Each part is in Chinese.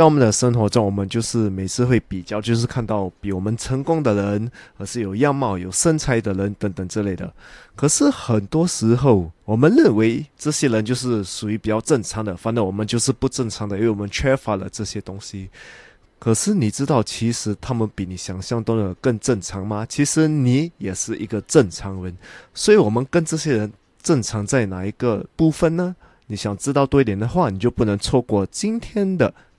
在我们的生活中，我们就是每次会比较，就是看到比我们成功的人，而是有样貌、有身材的人等等之类的。可是很多时候，我们认为这些人就是属于比较正常的，反正我们就是不正常的，因为我们缺乏了这些东西。可是你知道，其实他们比你想象中的更正常吗？其实你也是一个正常人，所以我们跟这些人正常在哪一个部分呢？你想知道多一点的话，你就不能错过今天的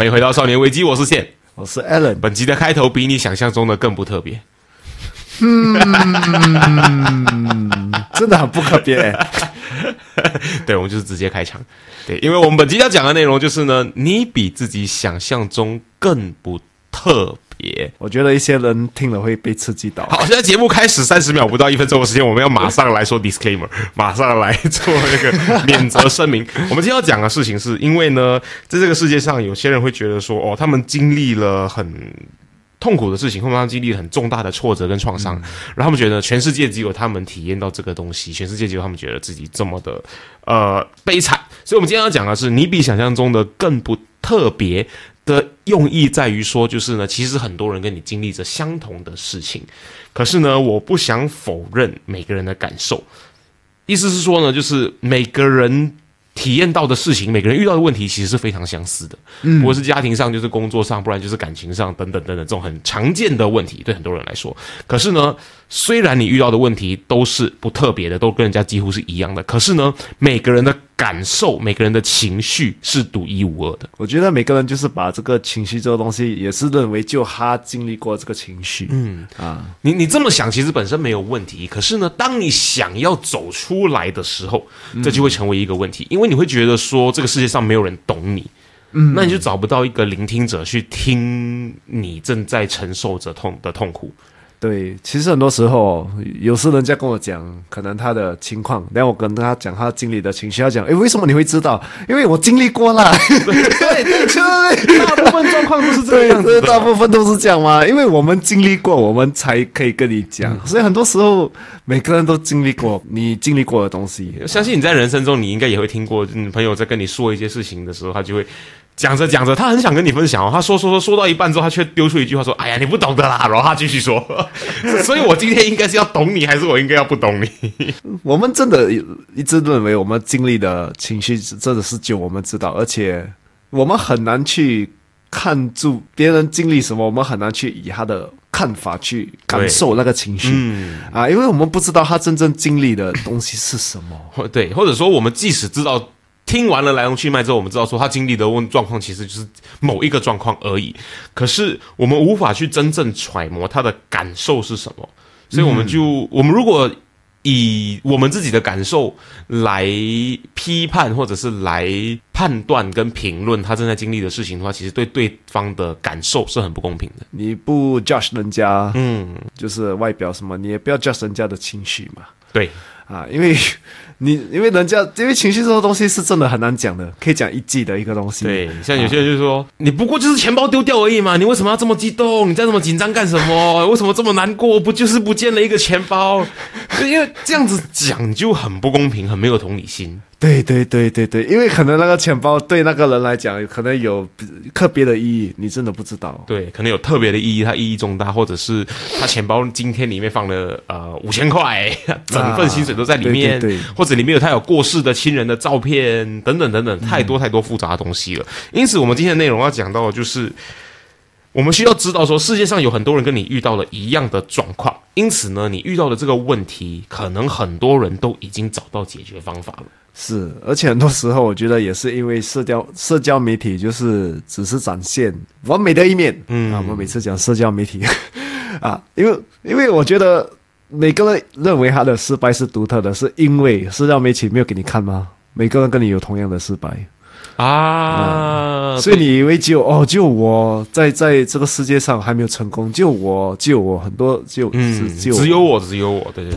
欢迎回到少年危机，我是线，我是 Alan。本集的开头比你想象中的更不特别，嗯，真的很不特别。对，我们就是直接开场。对，因为我们本集要讲的内容就是呢，你比自己想象中更不特。别，我觉得一些人听了会被刺激到。好，现在节目开始三十秒不到一分钟的时间，我们要马上来说 disclaimer，马上来做那个免责声明。我们今天要讲的事情是因为呢，在这个世界上，有些人会觉得说，哦，他们经历了很痛苦的事情，或者他们经历很重大的挫折跟创伤，然后他们觉得全世界只有他们体验到这个东西，全世界只有他们觉得自己这么的呃悲惨。所以，我们今天要讲的是，你比想象中的更不特别。的用意在于说，就是呢，其实很多人跟你经历着相同的事情，可是呢，我不想否认每个人的感受。意思是说呢，就是每个人体验到的事情，每个人遇到的问题，其实是非常相似的。嗯，不管是家庭上，就是工作上，不然就是感情上，等等等等，这种很常见的问题，对很多人来说。可是呢，虽然你遇到的问题都是不特别的，都跟人家几乎是一样的，可是呢，每个人的。感受每个人的情绪是独一无二的。我觉得每个人就是把这个情绪这个东西，也是认为就他经历过这个情绪。嗯啊，你你这么想其实本身没有问题。可是呢，当你想要走出来的时候，这就会成为一个问题，因为你会觉得说这个世界上没有人懂你，嗯，那你就找不到一个聆听者去听你正在承受着痛的痛苦。对，其实很多时候，有时人家跟我讲，可能他的情况，然后我跟他讲他经历的情绪，他讲，哎，为什么你会知道？因为我经历过了。对对对，大部分状况都是这样子，大部分都是这样嘛，因为我们经历过，我们才可以跟你讲。所以很多时候，每个人都经历过你经历过的东西。相信你在人生中，你应该也会听过，你朋友在跟你说一些事情的时候，他就会。讲着讲着，他很想跟你分享哦。他说说说说到一半之后，他却丢出一句话说：“哎呀，你不懂的啦。” 然后他继续说。所以，我今天应该是要懂你，还是我应该要不懂你？我们真的一直认为，我们经历的情绪真的是就我们知道，而且我们很难去看住别人经历什么，我们很难去以他的看法去感受那个情绪啊，因为我们不知道他真正经历的东西是什么。对，或者说，我们即使知道。听完了来龙去脉之后，我们知道说他经历的问状况其实就是某一个状况而已。可是我们无法去真正揣摩他的感受是什么，所以我们就我们如果以我们自己的感受来批判或者是来判断跟评论他正在经历的事情的话，其实对对方的感受是很不公平的。你不 judge 人家，嗯，就是外表什么，你也不要 judge 人家的情绪嘛。对啊，因为。你因为人家因为情绪这个东西是真的很难讲的，可以讲一季的一个东西。对，像有些人就说，你不过就是钱包丢掉而已嘛，你为什么要这么激动？你再这么紧张干什么？为什么这么难过？不就是不见了一个钱包？因为这样子讲就很不公平，很没有同理心。对对对对对，因为可能那个钱包对那个人来讲，可能有特别的意义，你真的不知道。对，可能有特别的意义，它意义重大，或者是他钱包今天里面放了呃五千块，整份薪水都在里面，或者里面有他有过世的亲人的照片等等等等，太多太多复杂的东西了。因此，我们今天的内容要讲到的就是。我们需要知道，说世界上有很多人跟你遇到了一样的状况，因此呢，你遇到的这个问题，可能很多人都已经找到解决方法了。是，而且很多时候，我觉得也是因为社交社交媒体就是只是展现完美的一面。嗯，啊，我们每次讲社交媒体。啊，因为因为我觉得每个人认为他的失败是独特的，是因为社交媒体没有给你看吗？每个人跟你有同样的失败，啊，所以你以为只有哦，就我在在这个世界上还没有成功，就我，就我，很多就嗯，只只有只有我，只有我，对对。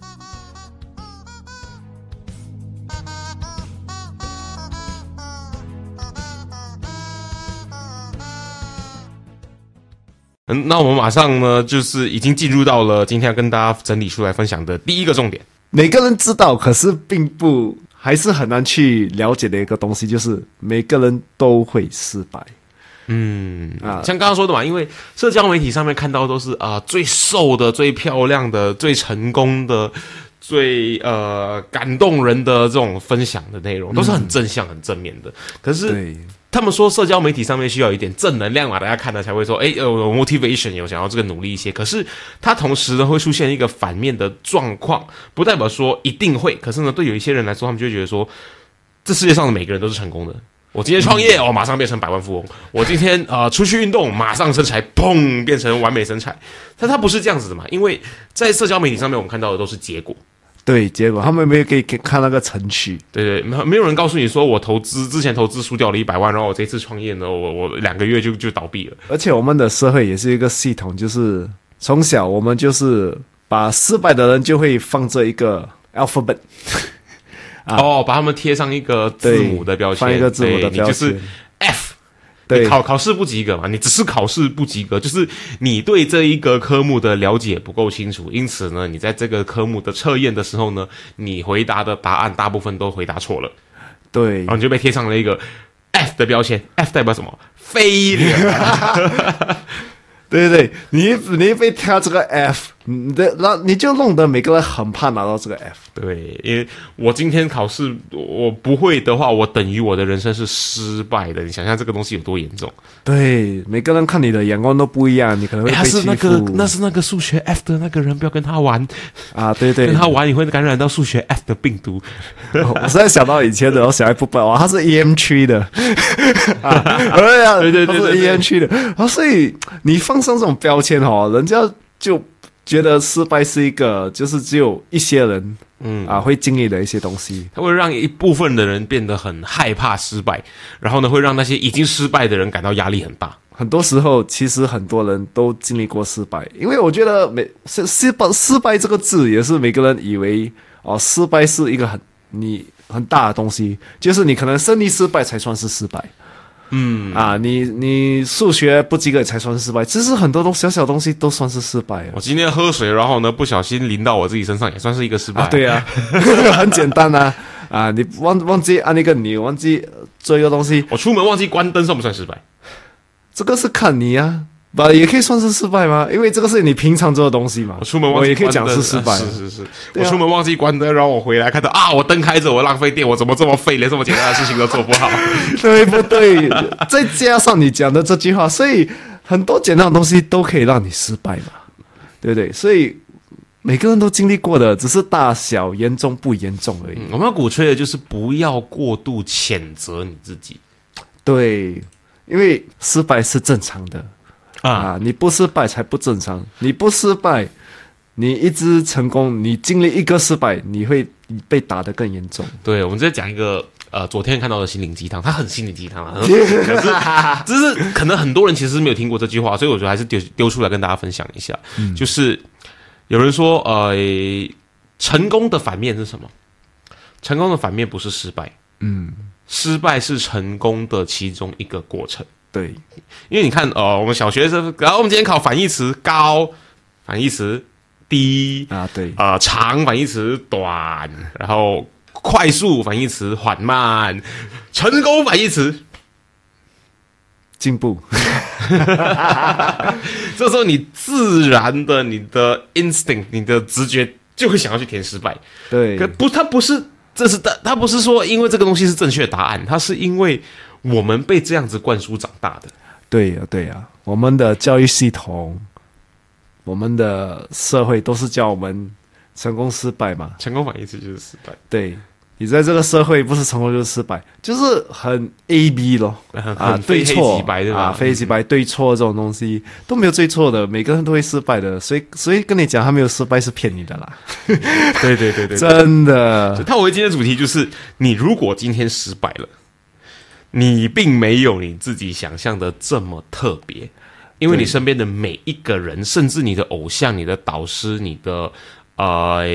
嗯，那我们马上呢，就是已经进入到了今天要跟大家整理出来分享的第一个重点。每个人知道，可是并不还是很难去了解的一个东西，就是每个人都会失败。嗯啊像刚刚说的嘛，因为社交媒体上面看到都是啊、最瘦的、最漂亮的、最成功的、最呃感动人的这种分享的内容，都是很正向、很正面的。可是对，他们说社交媒体上面需要一点正能量嘛，大家看了才会说，哎，有 motivation，有想要这个努力一些。可是它同时呢会出现一个反面的状况，不代表说一定会，可是呢对有一些人来说，他们就觉得说，这世界上的每个人都是成功的。我今天创业，哦，马上变成百万富翁。我今天呃出去运动，马上身材砰变成完美身材。但它不是这样子的嘛，因为在社交媒体上面，我们看到的都是结果。对，结果他们没有给给看那个程序。对对，没有没有人告诉你说我投资之前投资输掉了一百万，然后我这次创业呢，我我两个月就就倒闭了。而且我们的社会也是一个系统，就是从小我们就是把失败的人就会放这一个 alphabet，啊 哦，把他们贴上一个字母的标签，放一个字母的标对你就是签。对你考考试不及格嘛？你只是考试不及格，就是你对这一个科目的了解不够清楚，因此呢，你在这个科目的测验的时候呢，你回答的答案大部分都回答错了，对然后你就被贴上了一个 F 的标签。F 代表什么？failure。对对对，你你一被挑这个 F，你的那你就弄得每个人很怕拿到这个 F。对，因为我今天考试我不会的话，我等于我的人生是失败的。你想象这个东西有多严重？对，每个人看你的眼光都不一样，你可能会诶他被欺是那个。那是那个数学 F 的那个人，不要跟他玩，啊，对对跟，他玩你会感染到数学 F 的病毒。我实在想到以前的，我小一部分哇，他是 EM 区的 啊，对啊，对对对他是 EM 区的，啊，所以你放上这种标签哦，人家就觉得失败是一个，就是只有一些人，嗯啊，会经历的一些东西。它会让一部分的人变得很害怕失败，然后呢，会让那些已经失败的人感到压力很大。很多时候，其实很多人都经历过失败，因为我觉得每失失败失败这个字也是每个人以为哦，失败是一个很你很大的东西，就是你可能胜利失败才算是失败。嗯。啊，你你数学不及格才算是失败，其实很多东小小东西都算是失败啊。我今天喝水，然后呢不小心淋到我自己身上，也算是一个失败。啊，对啊，很简单啊。啊，你忘忘记按那个钮，忘记呃做一个东西，我出门忘记关灯，算不算失败？这个是看你啊，吧，也可以算是失败吗？因为这个是你平常做的东西嘛。我出门忘记我也可以讲是失败啊是是是。啊我出门忘记关灯，然后我回来看到啊，我灯开着，我浪费电，我怎么这么废，连这么简单的事情都做不好？对不对？再加上你讲的这句话，所以很多简单的东西都可以让你失败嘛，对不对？所以每个人都经历过的，只是大小严重不严重而已。嗯我们要鼓吹的就是不要过度谴责你自己对，因为失败是正常的啊。啊，你不失败才不正常。你不失败，你一直成功，你经历一个失败，你会被打得更严重。对，我们再讲一个呃，昨天看到的心灵鸡汤，它很心灵鸡汤啊，可是只是可能很多人其实是没有听过这句话，所以我觉得还是丢丢出来跟大家分享一下。就是有人说，呃，成功的反面是什么？成功的反面不是失败，嗯，失败是成功的其中一个过程。对，因为你看，哦，我们小学生，然后我们今天考反义词高，反义词低，啊，对，呃，长反义词短，然后快速反义词缓慢，成功反义词进步。这时候你自然的你的 instinct，你的直觉就会想要去填失败。对可不，它不是，这是它，它不是说因为这个东西是正确答案，它是因为我们被这样子灌输长大的。对呀，对呀，我们的教育系统，我们的社会都是教我们成功失败嘛。成功反义词就是失败，对你在这个社会不是成功就是失败，就是很 A B 咯。很啊，对错即白，对吧？啊，非黑即白，对错这种东西都没有对错的，每个人都会失败的。所以，所以跟你讲他没有失败是骗你的啦，对对对对对。真的。套回今天的主题就是，你如果今天失败了，你并没有你自己想象的这么特别，因为你身边的每一个人，甚至你的偶像、你的导师、你的呃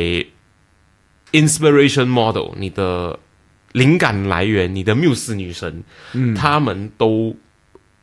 inspiration model、你的灵感来源、你的缪斯女神，嗯，他们都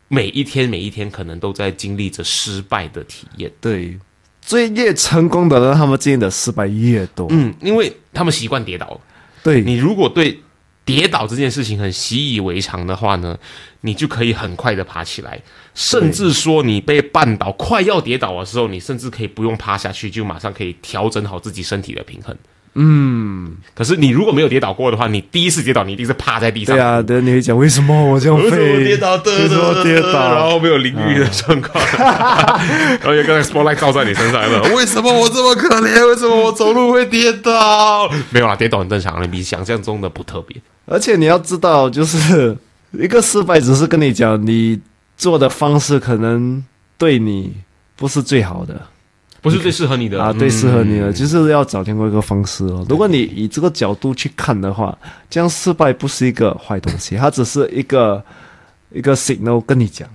每一天每一天可能都在经历着失败的体验。对，最越成功的人，他们经历的失败越多。嗯，因为他们习惯跌倒，对，你如果对跌倒这件事情很习以为常的话呢，你就可以很快的爬起来，甚至说你被绊倒快要跌倒的时候，你甚至可以不用趴下去，就马上可以调整好自己身体的平衡。嗯，可是你如果没有跌倒过的话，你第一次跌倒，你一定是趴在地上。对啊，对，你会讲为什么我这样为什么？跌倒？为什么跌倒然？后没有淋浴的状况，然后有个 spotlight 照在你身上了。为什么我这么可怜？为什么我走路会跌倒？没有啦，跌倒很正常，你比想象中的不特别。而且你要知道，就是一个失败，只是跟你讲，你做的方式可能对你不是最好的不是最适合你的啊，最，适合你的，嗯就是要找另外一个方式哦。如果你以这个角度去看的话，这样失败不是一个坏东西，它只是一个一个 signal 跟你讲，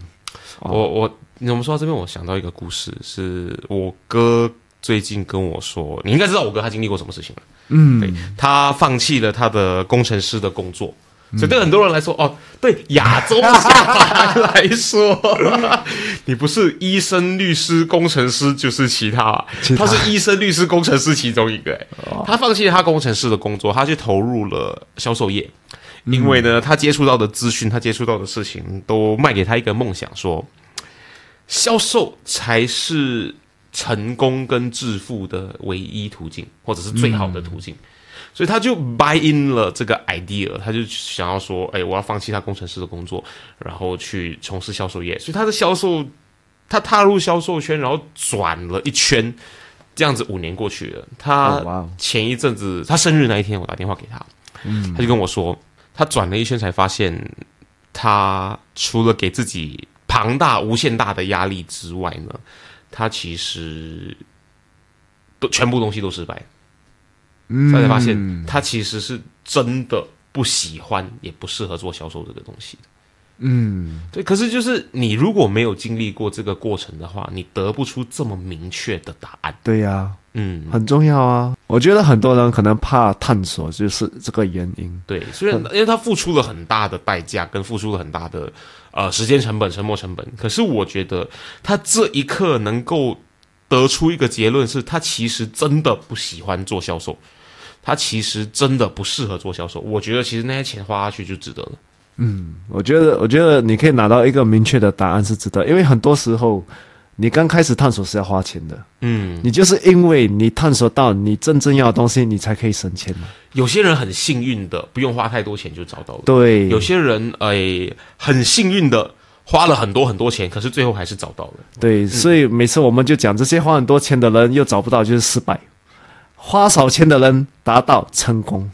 我我我们说到这边，我想到一个故事，是我哥最近跟我说，你应该知道我哥他经历过什么事情了。嗯，对他放弃了他的工程师的工作。所以对很多人来说，哦，对亚洲小孩来说，你不是医生、律师、工程师，就是其他。其他他是医生、律师、工程师其中一个。哎他放弃了他工程师的工作，他去投入了销售业。因为呢，他接触到的资讯，他接触到的事情，都卖给他一个梦想，说销售才是成功跟致富的唯一途径，或者是最好的途径。所以他就 buy in 了这个 idea，他就想要说，哎，我要放弃他工程师的工作，然后去从事销售业。所以他的销售，他踏入销售圈，然后转了一圈，这样子五年过去了。他前一阵子他生日那一天，我打电话给他，他就跟我说，他转了一圈才发现，他除了给自己庞大、无限大的压力之外呢，他其实都全部东西都失败。嗯他才发现，他其实是真的不喜欢，也不适合做销售这个东西的。嗯，对，可是就是你如果没有经历过这个过程的话，你得不出这么明确的答案。对呀、嗯，很重要啊。我觉得很多人可能怕探索，就是这个原因。对，虽然因为他付出了很大的代价，跟付出了很大的呃时间成本、沉没成本，可是我觉得他这一刻能够得出一个结论，是他其实真的不喜欢做销售，他其实真的不适合做销售。我觉得其实那些钱花下去就值得了。嗯我觉得，我觉得你可以拿到一个明确的答案是值得，因为很多时候你刚开始探索是要花钱的，嗯，你就是因为你探索到你真正要的东西，你才可以省钱嘛。有些人很幸运的，不用花太多钱就找到了。对，有些人诶、很幸运的花了很多很多钱，可是最后还是找到了。对，所以每次我们就讲，这些花很多钱的人又找不到，就是失败；花少钱的人达到成功，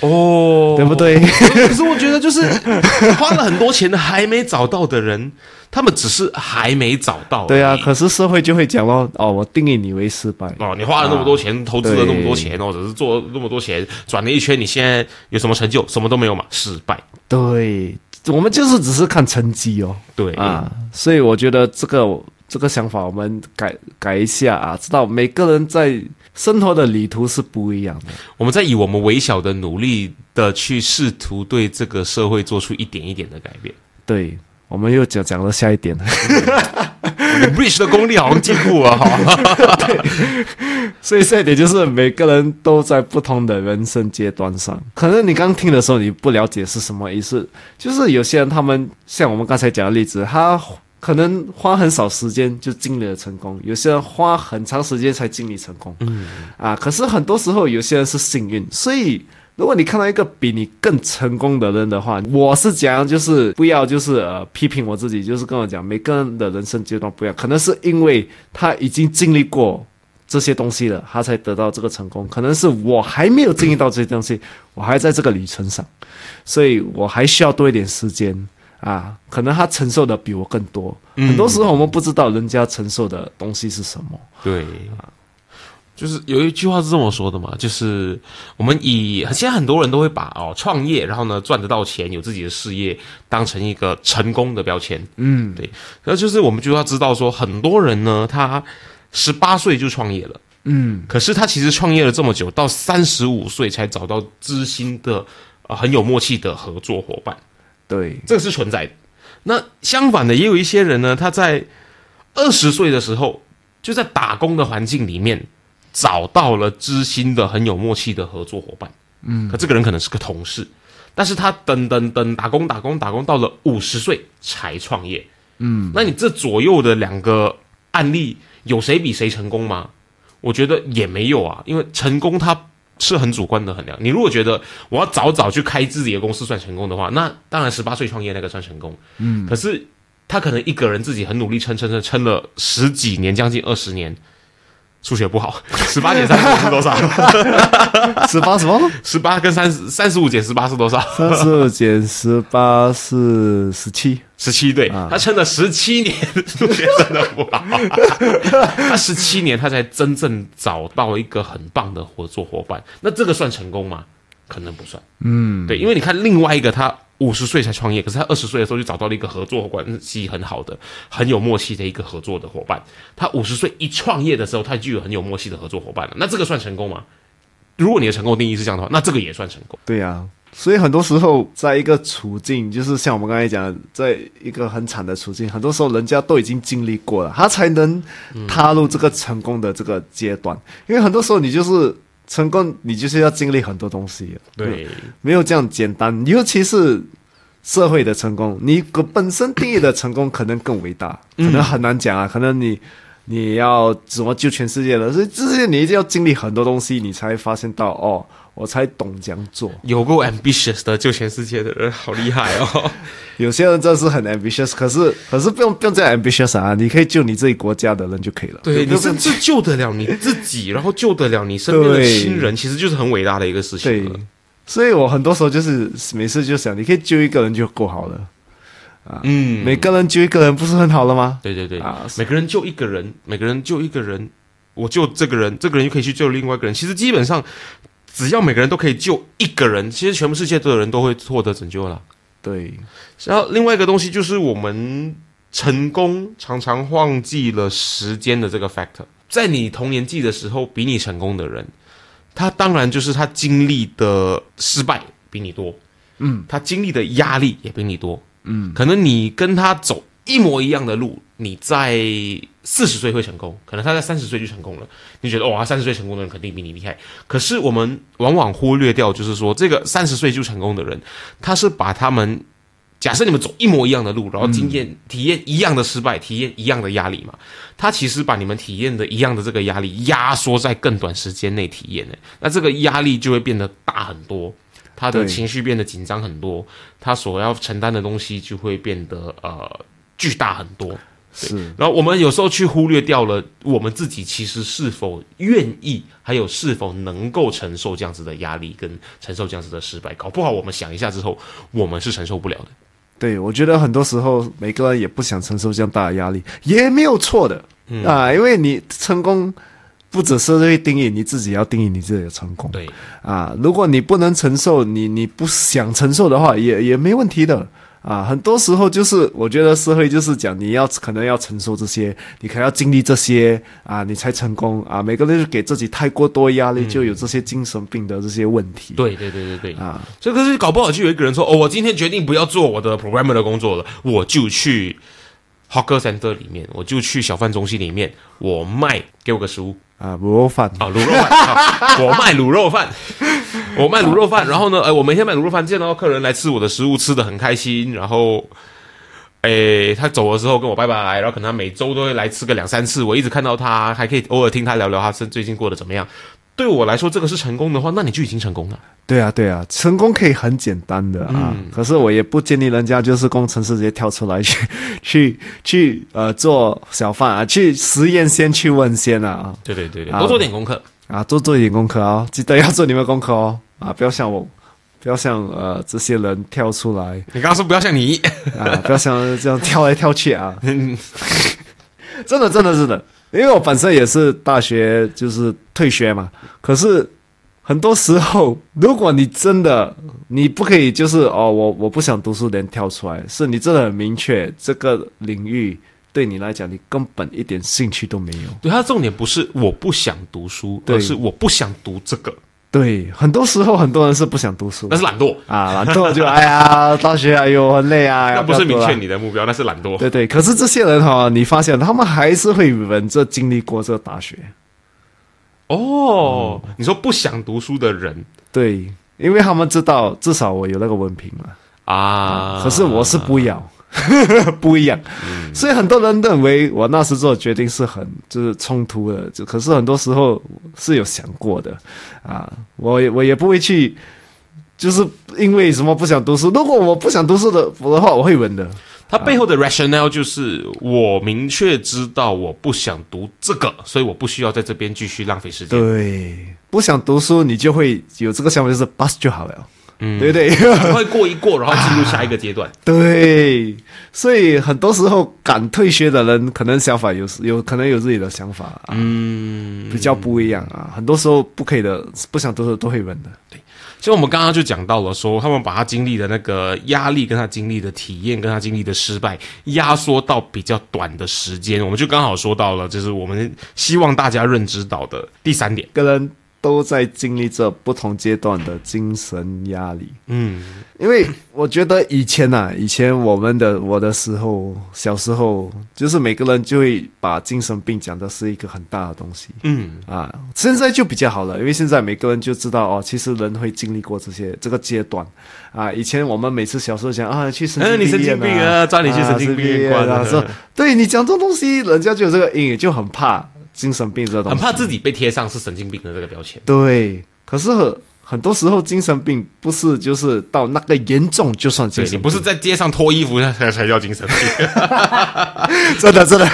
哦对不？对？可是我觉得，就是 花了很多钱的还没找到的人，他们只是还没找到。对啊，。可是社会就会讲咯，哦，我定义你为失败。哦，你花了那么多钱，投资了那么多钱，或者是做了那么多钱，转了一圈，你现在有什么成就？什么都没有嘛，失败。对，我们就是只是看成绩哦。对啊，所以我觉得这个这个想法我们改改一下啊，知道每个人在生活的旅途是不一样的。我们在以我们微小的努力的去试图对这个社会做出一点一点的改变。对，我们又讲讲了下一点。Rich 的功力好像进步了哈。所以这一点就是每个人都在不同的人生阶段上。可能你刚听的时候你不了解是什么意思，就是有些人他们像我们刚才讲的例子，他可能花很少时间就经历了成功，有些人花很长时间才经历成功。嗯，啊，可是很多时候有些人是幸运，所以。如果你看到一个比你更成功的人的话，我是讲就是不要就是呃批评我自己，就是跟我讲每个人的人生阶段不一样，可能是因为他已经经历过这些东西了，他才得到这个成功。可能是我还没有经历到这些东西，我还在这个旅程上，所以我还需要多一点时间啊。可能他承受的比我更多，很多时候我们不知道人家承受的东西是什么。对啊。就是有一句话是这么说的嘛，就是我们以现在很多人都会把哦创业，然后呢赚得到钱，有自己的事业当成一个成功的标签。嗯，对。那就是我们就要知道说，很多人呢，他十八岁就创业了，嗯，可是他其实创业了这么久，到三十五岁才找到知心的、呃很有默契的合作伙伴。对，这个是存在的。那相反的，也有一些人呢，他在二十岁的时候就在打工的环境里面。找到了知心的、很有默契的合作伙伴，嗯，可这个人可能是个同事，但是他等等等打工打工打工到了五十岁才创业，嗯，那你这左右的两个案例有谁比谁成功吗？我觉得也没有啊，因为成功它是很主观的衡量。你如果觉得我要早早去开自己的公司算成功的话，那当然十八岁创业那个算成功，嗯，可是他可能一个人自己很努力撑撑撑撑了十几年，将近二十年。数学不好，十八减三十五是多少？十八什么？十八跟三十三十五减十八是多少？三十五减十八是十七，十七对。他撑了十七年，数学真的不好。他十七年，他才真正找到一个很棒的合作伙伴。那这个算成功吗？可能不算。嗯，对，因为你看另外一个他。五十岁才创业，可是他二十岁的时候就找到了一个合作关系很好的、很有默契的一个合作的伙伴。他五十岁一创业的时候，他就有很有默契的合作伙伴了。那这个算成功吗？如果你的成功定义是这样的话，那这个也算成功。对呀，所以很多时候，在一个处境，就是像我们刚才讲，在一个很惨的处境，很多时候人家都已经经历过了，他才能踏入这个成功的这个阶段。因为很多时候，你就是。成功，你就是要经历很多东西，对，没有这样简单。尤其是社会的成功，你本身定义的成功可能更伟大，可能很难讲啊。可能你你要怎么救全世界了？所以这些你一定要经历很多东西，你才发现到哦。我才懂这样做，有够 ambitious 的救全世界的人，好厉害哦！有些人真是很 ambitious，可是可是不用不用这样 ambitious 啊，你可以救你自己国家的人就可以了。对你甚至救得了你自己，然后救得了你身边的亲人，其实就是很伟大的一个事情了。所以我很多时候就是每次就想，你可以救一个人就够好了啊。嗯，每个人救一个人不是很好了吗？对对对啊，每个人救一个人，每个人救一个人，我救这个人，这个人又可以去救另外一个人。其实基本上。只要每个人都可以救一个人，其实全部世界的人都会获得拯救了。对，然后另外一个东西就是我们成功常常忘记了时间的这个 factor。在你童年纪的时候，比你成功的人，他当然就是他经历的失败比你多，嗯，他经历的压力也比你多，嗯，可能你跟他走一模一样的路，你在。四十岁会成功，可能他在三十岁就成功了。你觉得哇，三十岁成功的人肯定比你厉害。可是我们往往忽略掉，就是说这个三十岁就成功的人，他是把他们假设你们走一模一样的路，然后经验体验一样的失败，体验一样的压力嘛。他其实把你们体验的一样的这个压力压缩在更短时间内体验呢，那这个压力就会变得大很多，他的情绪变得紧张很多，他所要承担的东西就会变得呃巨大很多。是，然后我们有时候去忽略掉了我们自己其实是否愿意，还有是否能够承受这样子的压力，跟承受这样子的失败。搞不好我们想一下之后，我们是承受不了的。对，我觉得很多时候每个人也不想承受这样大的压力，也没有错的啊。因为你成功不只是会定义你自己，要定义你自己的成功。对啊，如果你不能承受，你你不想承受的话，也也没问题的。啊，很多时候就是我觉得社会就是讲你要可能要承受这些，你可能要经历这些啊，你才成功啊。每个人就给自己太过多压力，就有这些精神病的这些问题。对对对对对啊！所以可是搞不好就有一个人说：“哦，我今天决定不要做我的 programmer 的工作了，我就去 hawker center 里面，我就去小贩中心里面，我卖给我个食物啊，卤肉饭啊，卤肉饭，好我卖卤肉饭，我卖卤肉饭，然后呢，哎，我每天卖卤肉饭，见到客人来吃我的食物，吃的很开心，然后。哎，他走的时候跟我拜拜，然后可能他每周都会来吃个两三次，我一直看到他，还可以偶尔听他聊聊他是最近过得怎么样。对我来说，这个是成功的话，那你就已经成功了。对啊，对啊，成功可以很简单的啊。可是我也不建议人家就是工程师直接跳出来去 去去呃做小贩啊，去实验先去问先啊。对对对对，多做点功课啊，多做一点功课哦，记得要做你们功课哦啊，不要像我。不要像呃这些人跳出来，你刚刚说不要像你啊，不要像这样跳来跳去啊，真的真的是的，因为我本身也是大学就是退学嘛，可是很多时候，如果你真的你不可以就是哦我我不想读书，连跳出来，是你真的很明确这个领域对你来讲，你根本一点兴趣都没有。对，它重点不是我不想读书，而是我不想读这个。对，很多时候很多人是不想读书，那是懒惰。啊，懒惰就哎呀，大学哎呦很累啊，那不是明确你的目标，那是懒惰。对对，可是这些人哈，你发现他们还是会忍着经历过这大学。哦，你说不想读书的人，对，因为他们知道至少我有那个文凭嘛。啊，可是我是不要。不一样，所以很多人认为我那时做决定是很就是冲突的，就可是很多时候是有想过的啊，我我也不会去，就是因为什么不想读书。如果我不想读书的的话，我会问的。他背后的 rationale 就是我明确知道我不想读这个，所以我不需要在这边继续浪费时间。对，不想读书，你就会有这个想法，就是 bus 就好了。嗯，对对，会过一过，然后进入下一个阶段。对，所以很多时候敢退学的人，可能想法有有可能有自己的想法，嗯，比较不一样啊。很多时候不可以的，不想读的都会问的。对，其实我们刚刚就讲到了，说他们把他经历的那个压力，跟他经历的体验，跟他经历的失败，压缩到比较短的时间，我们就刚好说到了，就是我们希望大家认知到的第三点，个人。都在经历着不同阶段的精神压力。嗯，因为我觉得以前呐，以前我们的我的时候，小时候，就是每个人就会把精神病讲的是一个很大的东西。嗯啊，现在就比较好了，因为现在每个人就知道哦，其实人会经历过这些这个阶段。啊，以前我们每次小时候讲啊，去神经病啊，抓你去神经病院啊，说对你讲这种东西，人家就有这个阴影，就很怕。精神病这东西，很怕自己被贴上是神经病的这个标签。对，可是很多时候精神病不是就是到那个严重就算精神病，不是在街上脱衣服才才叫精神病。真的真的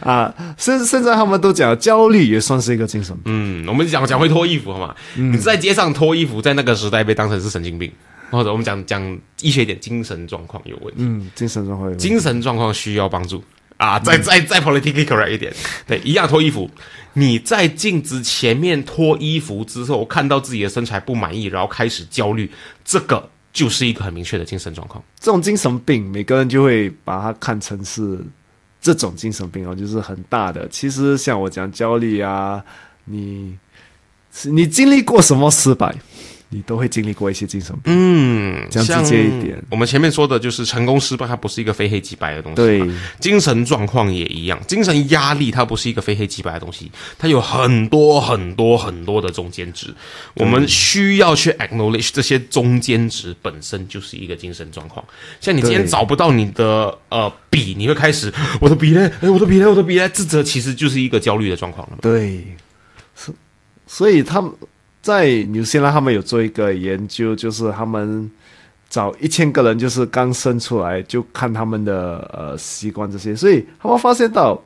啊，甚甚至他们都讲焦虑也算是一个精神病。嗯，我们讲讲会脱衣服好吗？你在街上脱衣服，在那个时代被当成是神经病，或者我们讲讲医学点，精神状况有问题。嗯，精神状况，精神状况需要帮助。啊，再再再 politically correct 一点，对，一样脱衣服。你在镜子前面脱衣服之后，看到自己的身材不满意，然后开始焦虑，这个就是一个很明确的精神状况。这种精神病，每个人就会把它看成是这种精神病哦，就是很大的。其实像我讲焦虑啊，你你经历过什么失败？你都会经历过一些精神病，嗯，讲直接一点，我们前面说的就是成功失败，它不是一个非黑即白的东西。对，精神状况也一样，精神压力它不是一个非黑即白的东西，它有很多很多很多的中间值，我们需要去 acknowledge 这些中间值本身就是一个精神状况。像你今天找不到你的呃笔，你会开始我的笔呢？哎，我的笔呢？我的笔呢？自责其实就是一个焦虑的状况了。对，是，所以他们。在纽西兰，他们有做一个研究，就是他们找一千个人，就是刚生出来就看他们的呃习惯这些，所以他们发现到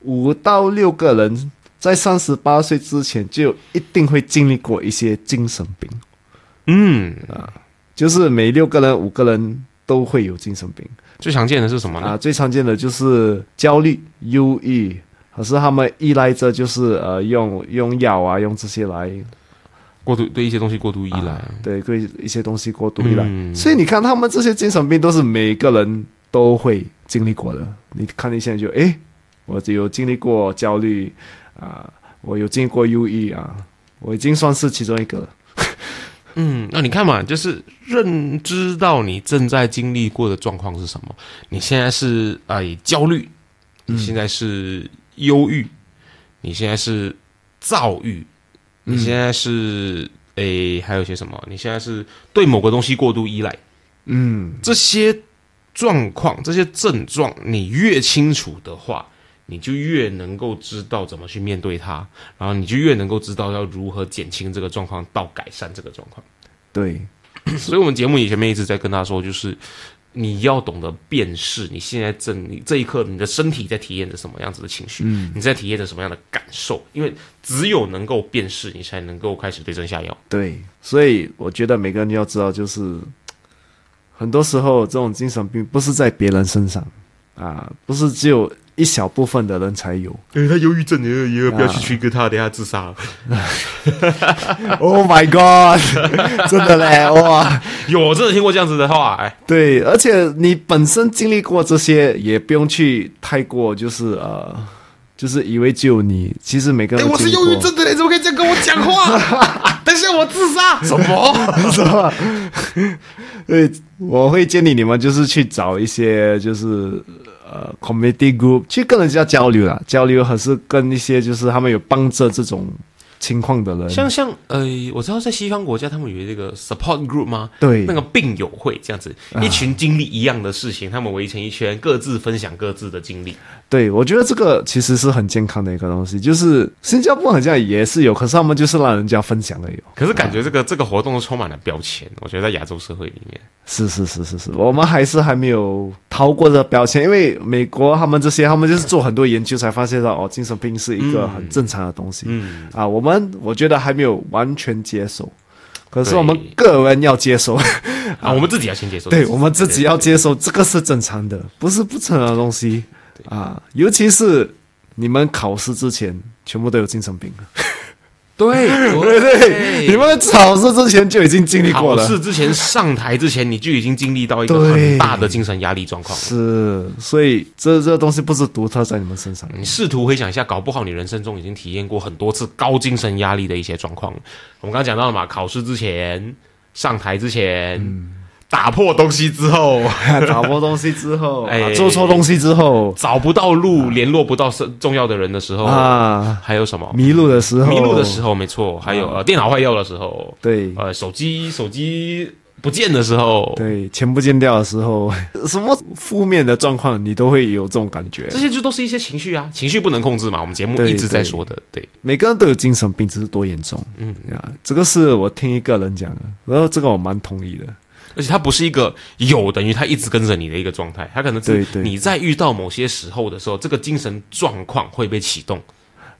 五到六个人在三十八岁之前就一定会经历过一些精神病。嗯啊，就是每六个人五个人都会有精神病。最常见的是什么啊？最常见的就是焦虑、忧郁，可是他们依赖着就是呃用用药啊，用这些来。过度对一些东西过度依赖，对对一些东西过度依赖，所以你看他们这些精神病都是每个人都会经历过的。你看你现在就哎，我有经历过焦虑啊，我有经历过忧郁啊，我已经算是其中一个了。嗯，那你看嘛，就是认知到你正在经历过的状况是什么？你现在是啊，焦虑你现在是忧郁，你现在是躁郁，你现在是诶，还有些什么？你现在是对某个东西过度依赖，嗯，这些状况、这些症状，你越清楚的话，你就越能够知道怎么去面对它，然后你就越能够知道要如何减轻这个状况，到改善这个状况。对，所以，我们节目以前面一直在跟他说，就是你要懂得辨识你现在正你这一刻你的身体在体验着什么样子的情绪，嗯你在体验着什么样的感受，因为只有能够辨识，你才能够开始对症下药。对，所以我觉得每个人要知道，就是很多时候这种精神病不是在别人身上啊，不是只有一小部分的人才有。诶，他忧郁症，也也不要去去跟他，等下自杀。Oh my god！真的嘞，哇！有，我真的听过这样子的话，哎，对，而且你本身经历过这些，也不用去太过，就是呃，就是以为只有你，其实每个哎，人都我是忧郁症的嘞，怎么可以这样跟我讲话？等下我自杀？什么？是吧？对，我会建议你们就是去找一些就是呃，committee group 其实跟人家交流啦，交流还是跟一些就是他们有帮着这种情况的人，像像呃，我知道在西方国家他们有这个 support group 吗？对那个病友会这样子，一群经历一样的事情，他们围成一圈，各自分享各自的经历。对，我觉得这个其实是很健康的一个东西，就是新加坡好像也是有，可是他们就是让人家分享而已哦。可是感觉这个这个活动都充满了标签，我觉得在亚洲社会里面，是是是是是，我们还是还没有逃过这个标签，因为美国他们这些，他们就是做很多研究才发现到哦，精神病是一个很正常的东西。嗯，啊，我们我觉得还没有完全接受，可是我们个人要接受，啊，我们自己要先接受，对我们自己要接受，这个是正常的，不是不正常的东西。啊，尤其是你们考试之前全部都有精神病，对对。对，你们考试之前就已经经历过了。考，试之前上台之前，你就已经经历到一个很大的精神压力状况。是，所以这这东西不是独特在你们身上，你试图回想一下，搞不好你人生中已经体验过很多次高精神压力的一些状况。我们刚刚讲到了嘛，考试之前、上台之前、打破东西之后、打破东西之后，做错东西之后。找不到路、联络不到是重要的人的时候，啊，还有什么？迷路的时候，迷路的时候，没错，还有呃电脑坏掉的时候，对。呃手机手机不见的时候，对，钱不见掉的时候，什么负面的状况，你都会有这种感觉。这。些就都是一些情绪啊，情绪不能控制嘛。我们节目一直在说的，对，每个人都有精神病，只是多严重。嗯。啊，这个是我听一个人讲的，然后这个我蛮同意的。而且它不是一个有等于它一直跟着你的一个状态，它可能是你在遇到某些时候的时候，这个精神状况会被启动。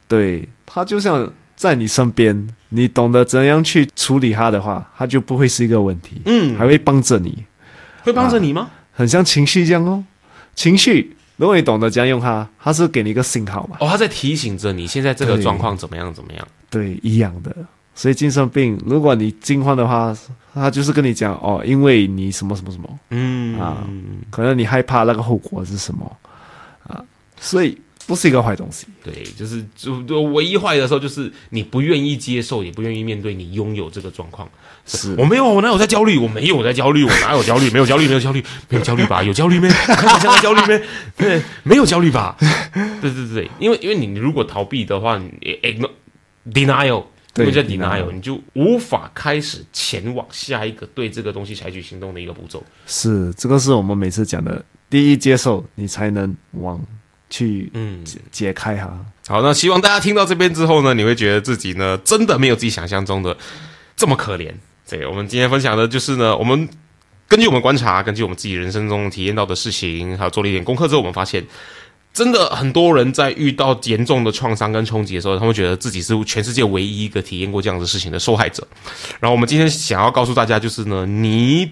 对它就像在你身边，你懂得怎样去处理它的话，它就不会是一个问题，嗯，还会帮着你，会帮着你吗？很像情绪这样哦。情绪，如果你懂得怎样用它，它是给你一个信号嘛，哦，它在提醒着你现在这个状况怎么样怎么样。对，一样的。所以精神病，如果你惊慌的话，他就是跟你讲哦，因为你什么什么什么，嗯啊可能你害怕那个后果是什么啊，所以不是一个坏东西。对，就是就就唯一坏的时候，就是你不愿意接受，也不愿意面对你拥有这个状况。是我没有，我哪有在焦虑？我没有在焦虑，我哪有焦虑？没有焦虑，没有焦虑，没有焦虑吧？有焦虑没？现在焦虑没？对，没有焦虑吧？对对对，因为因为你你如果逃避的话，你 ignore denial。因对为叫 denial denial，你就无法开始前往下一个对这个东西采取行动的一个步骤。是，这个是我们每次讲的，第一接受，你才能往去嗯，解解开哈。好，那希望大家听到这边之后呢，你会觉得自己呢真的没有自己想象中的这么可怜。对，我们今天分享的就是呢，我们根据我们观察，根据我们自己人生中体验到的事情，还有做了一点功课之后，我们发现，真的很多人在遇到严重的创伤跟冲击的时候，他们觉得自己是全世界唯一一个体验过这样的事情的受害者。然后我们今天想要告诉大家，就是呢，你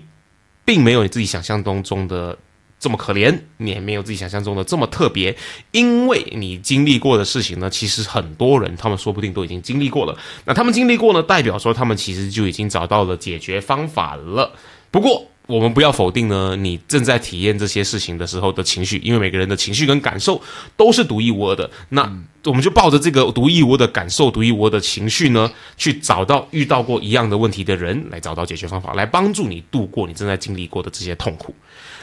并没有你自己想象当中的。这么可怜，你也没有自己想象中的这么特别，因为你经历过的事情呢，其实很多人他们说不定都已经经历过了。那他们经历过呢，代表说他们其实就已经找到了解决方法了。不过，我们不要否定呢，你正在体验这些事情的时候的情绪，因为每个人的情绪跟感受都是独一无二的。那我们就抱着这个独一无二的感受、独一无二的情绪呢，去找到遇到过一样的问题的人，来找到解决方法，来帮助你度过你正在经历过的这些痛苦。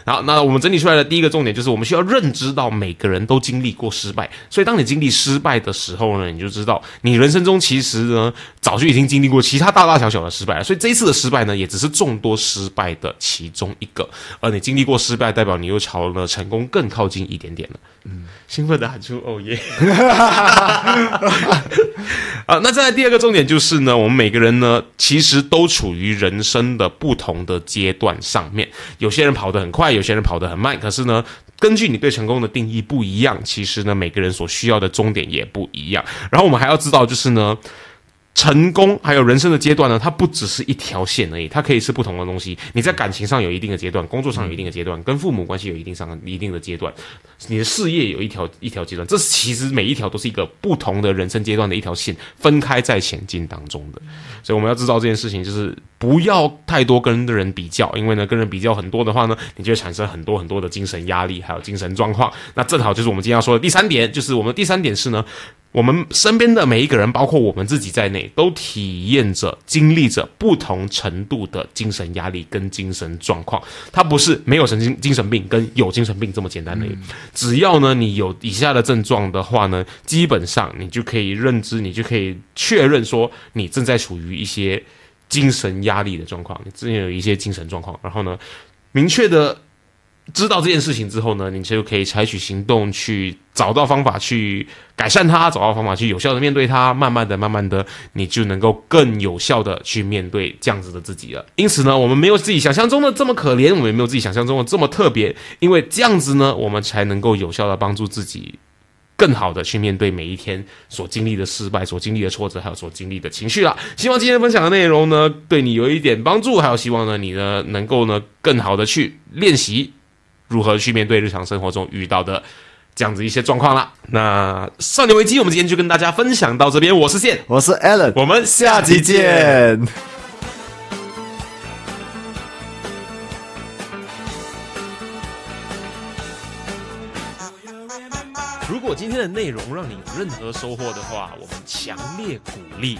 好，那我们整理出来的第一个重点就是，我们需要认知到每个人都经历过失败，所以当你经历失败的时候呢，你就知道你人生中其实呢早就已经经历过其他大大小小的失败了，所以这一次的失败呢，也只是众多失败的其中一个，而你经历过失败，代表你又朝了成功更靠近一点点了。嗯，兴奋的喊出哦耶！啊，那再来第二个重点就是呢，我们每个人呢，其实都处于人生的不同的阶段上面，有些人跑得很快，有些人跑得很慢，可是呢，根据你对成功的定义不一样，其实呢，每个人所需要的终点也不一样。然后我们还要知道，就是呢。成功还有人生的阶段呢，它不只是一条线而已，它可以是不同的东西。你在感情上有一定的阶段，工作上有一定的阶段，跟父母关系有一定上一定的阶段，你的事业有一条一条阶段，这其实每一条都是一个不同的人生阶段的一条线，分开在前进当中的。所以我们要知道这件事情，就是不要太多跟人比较，因为呢，跟人比较很多的话呢，你就会产生很多很多的精神压力，还有精神状况。那正好就是我们今天要说的第三点，就是我们第三点是呢。我们身边的每一个人，包括我们自己在内，都体验着、经历着不同程度的精神压力跟精神状况。它不是没有神经精神病跟有精神病这么简单的。只要呢，你有以下的症状的话呢，基本上你就可以认知，你就可以确认说，你正在处于一些精神压力的状况，你之前有一些精神状况。然后呢，明确的。知道这件事情之后呢，你就可以采取行动去找到方法去改善它，找到方法去有效的面对它。慢慢的、慢慢的，你就能够更有效的去面对这样子的自己了。因此呢，我们没有自己想象中的这么可怜，我们也没有自己想象中的这么特别。因为这样子呢，我们才能够有效的帮助自己，更好的去面对每一天所经历的失败、所经历的挫折，还有所经历的情绪啦。希望今天分享的内容呢，对你有一点帮助，还有希望呢，你呢能够呢更好的去练习。如何去面对日常生活中遇到的这样子一些状况啦？那少年危机，我们今天就跟大家分享到这边。我是线，我是 Alan，我们下期见。如果今天的内容让你有任何收获的话，我们强烈鼓励。